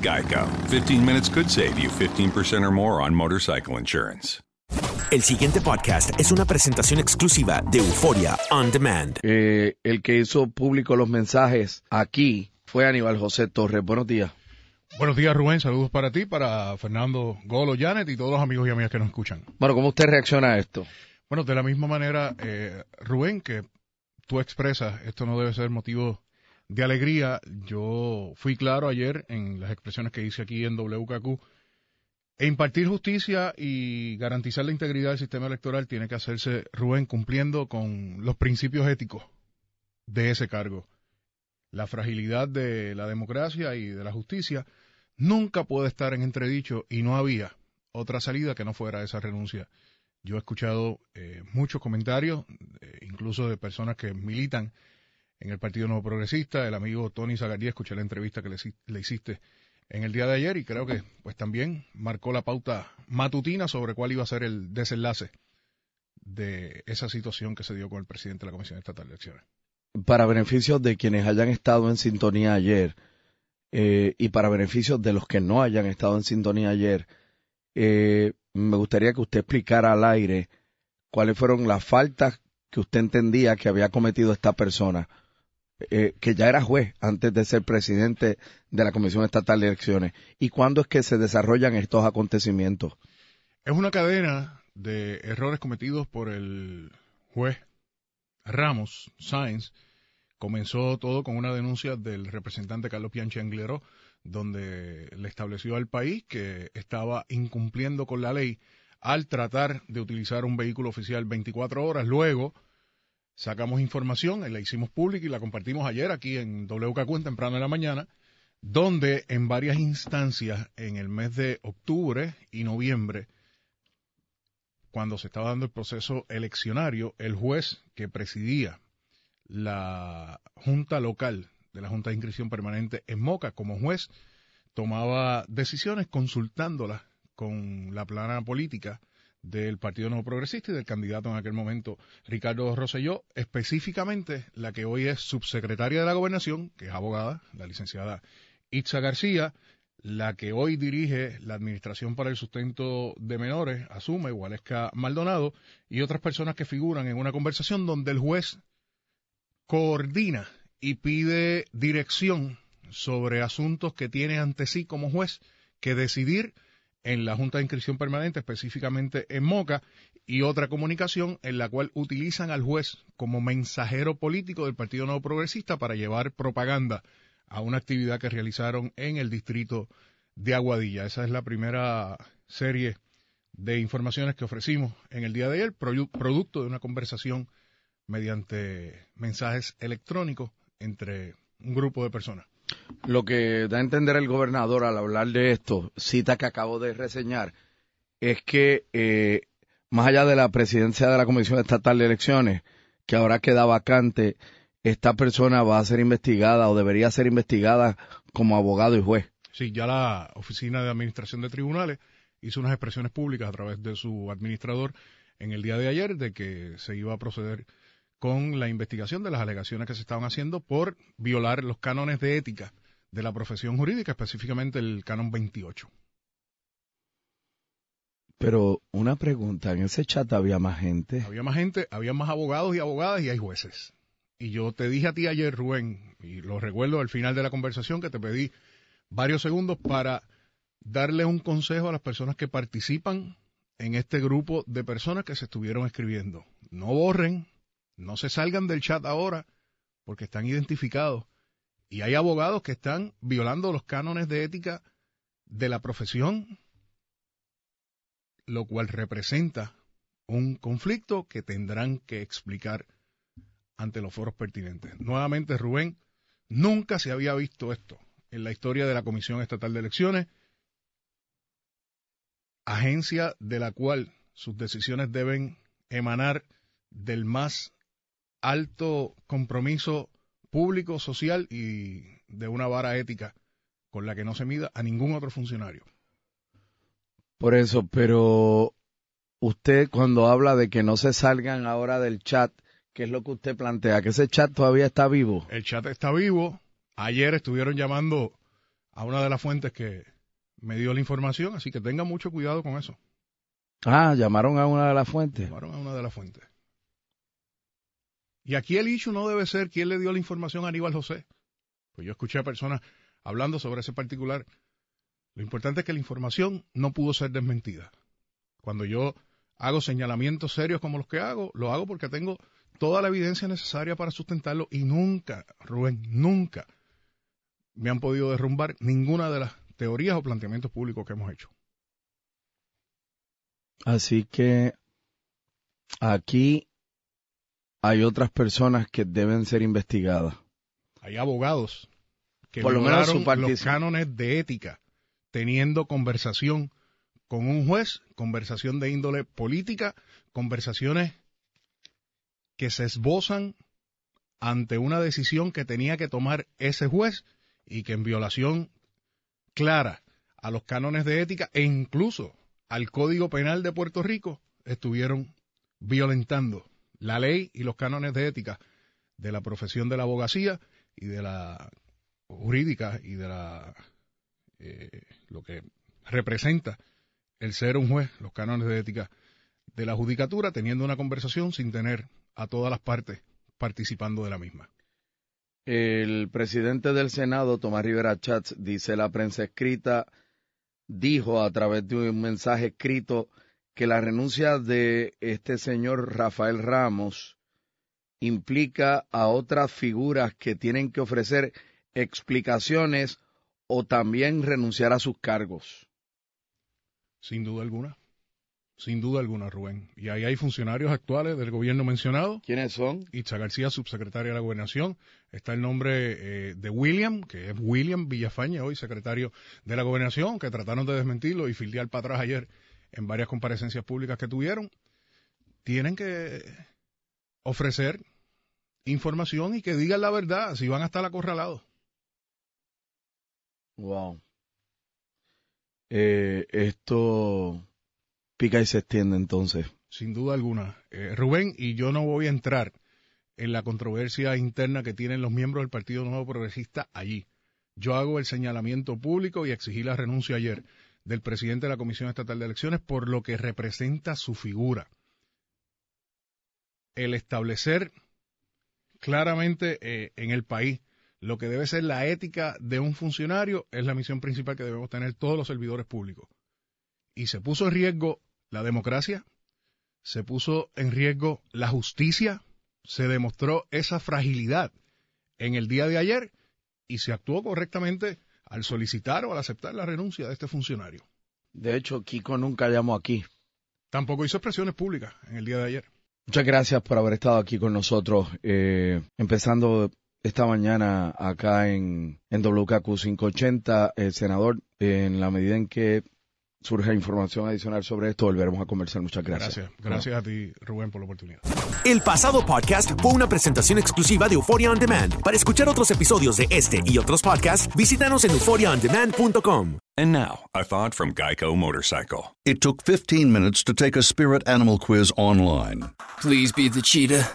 Geico. 15 minutes could save you 15% or more on motorcycle insurance. El siguiente podcast es una presentación exclusiva de Euforia On Demand. Eh, el que hizo público los mensajes aquí fue Aníbal José Torres. Buenos días. Buenos días, Rubén. Saludos para ti, para Fernando Golo, Janet y todos los amigos y amigas que nos escuchan. Bueno, ¿cómo usted reacciona a esto? Bueno, de la misma manera, eh, Rubén, que tú expresas, esto no debe ser motivo de alegría. Yo fui claro ayer en las expresiones que hice aquí en WKQ. E impartir justicia y garantizar la integridad del sistema electoral tiene que hacerse, Rubén, cumpliendo con los principios éticos de ese cargo. La fragilidad de la democracia y de la justicia nunca puede estar en entredicho y no había otra salida que no fuera esa renuncia. Yo he escuchado eh, muchos comentarios, eh, incluso de personas que militan en el Partido Nuevo Progresista. El amigo Tony Zagaría, escuché la entrevista que le, hiciste en el día de ayer y creo que pues también marcó la pauta matutina sobre cuál iba a ser el desenlace de esa situación que se dio con el presidente de la Comisión Estatal de Elecciones. Para beneficio de quienes hayan estado en sintonía ayer eh, y para beneficio de los que no hayan estado en sintonía ayer, eh, me gustaría que usted explicara al aire cuáles fueron las faltas que usted entendía que había cometido esta persona, eh, que ya era juez antes de ser presidente de la Comisión Estatal de Elecciones, y cuándo es que se desarrollan estos acontecimientos. Es una cadena de errores cometidos por el juez Ramos Sáenz. Comenzó todo con una denuncia del representante Carlos Pianchi Angleró, donde le estableció al país que estaba incumpliendo con la ley al tratar de utilizar un vehículo oficial 24 horas. Luego sacamos información, la hicimos pública y la compartimos ayer aquí en WKQ en temprano en la mañana, donde en varias instancias en el mes de octubre y noviembre, cuando se estaba dando el proceso eleccionario, el juez que presidía la Junta Local de la Junta de Inscripción Permanente en Moca como juez tomaba decisiones consultándolas con la plana política del Partido Nuevo Progresista y del candidato en aquel momento, Ricardo Rosselló, específicamente la que hoy es subsecretaria de la Gobernación, que es abogada, la licenciada Itza García, la que hoy dirige la Administración para el Sustento de Menores, asume Gualesca Maldonado, y otras personas que figuran en una conversación donde el juez coordina y pide dirección sobre asuntos que tiene ante sí como juez que decidir en la Junta de Inscripción Permanente, específicamente en Moca, y otra comunicación en la cual utilizan al juez como mensajero político del Partido Nuevo Progresista para llevar propaganda a una actividad que realizaron en el distrito de Aguadilla. Esa es la primera serie de informaciones que ofrecimos en el día de ayer, producto de una conversación mediante mensajes electrónicos entre un grupo de personas. Lo que da a entender el gobernador al hablar de esto, cita que acabo de reseñar, es que eh, más allá de la presidencia de la Comisión Estatal de Elecciones, que ahora queda vacante, esta persona va a ser investigada o debería ser investigada como abogado y juez. Sí, ya la Oficina de Administración de Tribunales hizo unas expresiones públicas a través de su administrador en el día de ayer de que se iba a proceder con la investigación de las alegaciones que se estaban haciendo por violar los cánones de ética de la profesión jurídica, específicamente el canon 28. Pero una pregunta, ¿en ese chat había más gente? Había más gente, había más abogados y abogadas y hay jueces. Y yo te dije a ti ayer, Rubén, y lo recuerdo al final de la conversación que te pedí varios segundos para darle un consejo a las personas que participan en este grupo de personas que se estuvieron escribiendo. No borren, no se salgan del chat ahora porque están identificados. Y hay abogados que están violando los cánones de ética de la profesión, lo cual representa un conflicto que tendrán que explicar ante los foros pertinentes. Nuevamente, Rubén, nunca se había visto esto en la historia de la Comisión Estatal de Elecciones, agencia de la cual sus decisiones deben emanar del más alto compromiso público, social y de una vara ética con la que no se mida a ningún otro funcionario. Por eso, pero usted cuando habla de que no se salgan ahora del chat, ¿qué es lo que usted plantea? ¿Que ese chat todavía está vivo? El chat está vivo, Ayer estuvieron llamando a una de las fuentes que me dio la información, así que tenga mucho cuidado con eso. Ah, llamaron a una de las fuentes. Llamaron a una de las fuentes. Y aquí el issue no debe ser quién le dio la información a Aníbal José. Pues yo escuché a personas hablando sobre ese particular. Lo importante es que la información no pudo ser desmentida. Cuando yo hago señalamientos serios como los que hago, lo hago porque tengo toda la evidencia necesaria para sustentarlo y nunca, Rubén, nunca me han podido derrumbar ninguna de las teorías o planteamientos públicos que hemos hecho. Así que aquí hay otras personas que deben ser investigadas. Hay abogados que Por lo menos los cánones de ética teniendo conversación con un juez, conversación de índole política, conversaciones que se esbozan ante una decisión que tenía que tomar ese juez y que en violación clara a los cánones de ética e incluso al Código Penal de Puerto Rico estuvieron violentando la ley y los cánones de ética de la profesión de la abogacía y de la jurídica y de la eh, lo que representa el ser un juez, los cánones de ética de la judicatura, teniendo una conversación sin tener a todas las partes participando de la misma. El presidente del Senado, Tomás Rivera Chats, dice la prensa escrita, dijo a través de un mensaje escrito que la renuncia de este señor Rafael Ramos implica a otras figuras que tienen que ofrecer explicaciones o también renunciar a sus cargos. Sin duda alguna. Sin duda alguna, Rubén. Y ahí hay funcionarios actuales del gobierno mencionado. ¿Quiénes son? Itza García, subsecretaria de la Gobernación. Está el nombre eh, de William, que es William Villafaña, hoy secretario de la Gobernación, que trataron de desmentirlo y filiar para atrás ayer en varias comparecencias públicas que tuvieron. Tienen que ofrecer información y que digan la verdad, si van a estar acorralados. Wow. Eh, esto pica y se extiende entonces. Sin duda alguna. Eh, Rubén, y yo no voy a entrar en la controversia interna que tienen los miembros del Partido Nuevo Progresista allí. Yo hago el señalamiento público y exigí la renuncia ayer del presidente de la Comisión Estatal de Elecciones por lo que representa su figura. El establecer claramente eh, en el país lo que debe ser la ética de un funcionario es la misión principal que debemos tener todos los servidores públicos y se puso en riesgo la democracia, se puso en riesgo la justicia, se demostró esa fragilidad en el día de ayer y se actuó correctamente al solicitar o al aceptar la renuncia de este funcionario. De hecho, Kiko nunca llamó aquí. Tampoco hizo expresiones públicas en el día de ayer. Muchas gracias por haber estado aquí con nosotros, eh, empezando esta mañana acá en, en WKQ 580, el senador, en la medida en que surge información adicional sobre esto, volveremos a conversar. Muchas gracias. Gracias, gracias a ti, Rubén, por la oportunidad. El pasado podcast fue una presentación exclusiva de Euphoria On Demand. Para escuchar otros episodios de este y otros podcasts, visítanos en euphoriaondemand.com. And now, a thought from Geico Motorcycle. It took 15 minutes to take a spirit animal quiz online Please be the cheetah.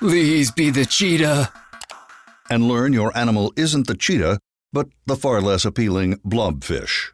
Please be the cheetah. and learn your animal isn't the cheetah, but the far less appealing blobfish.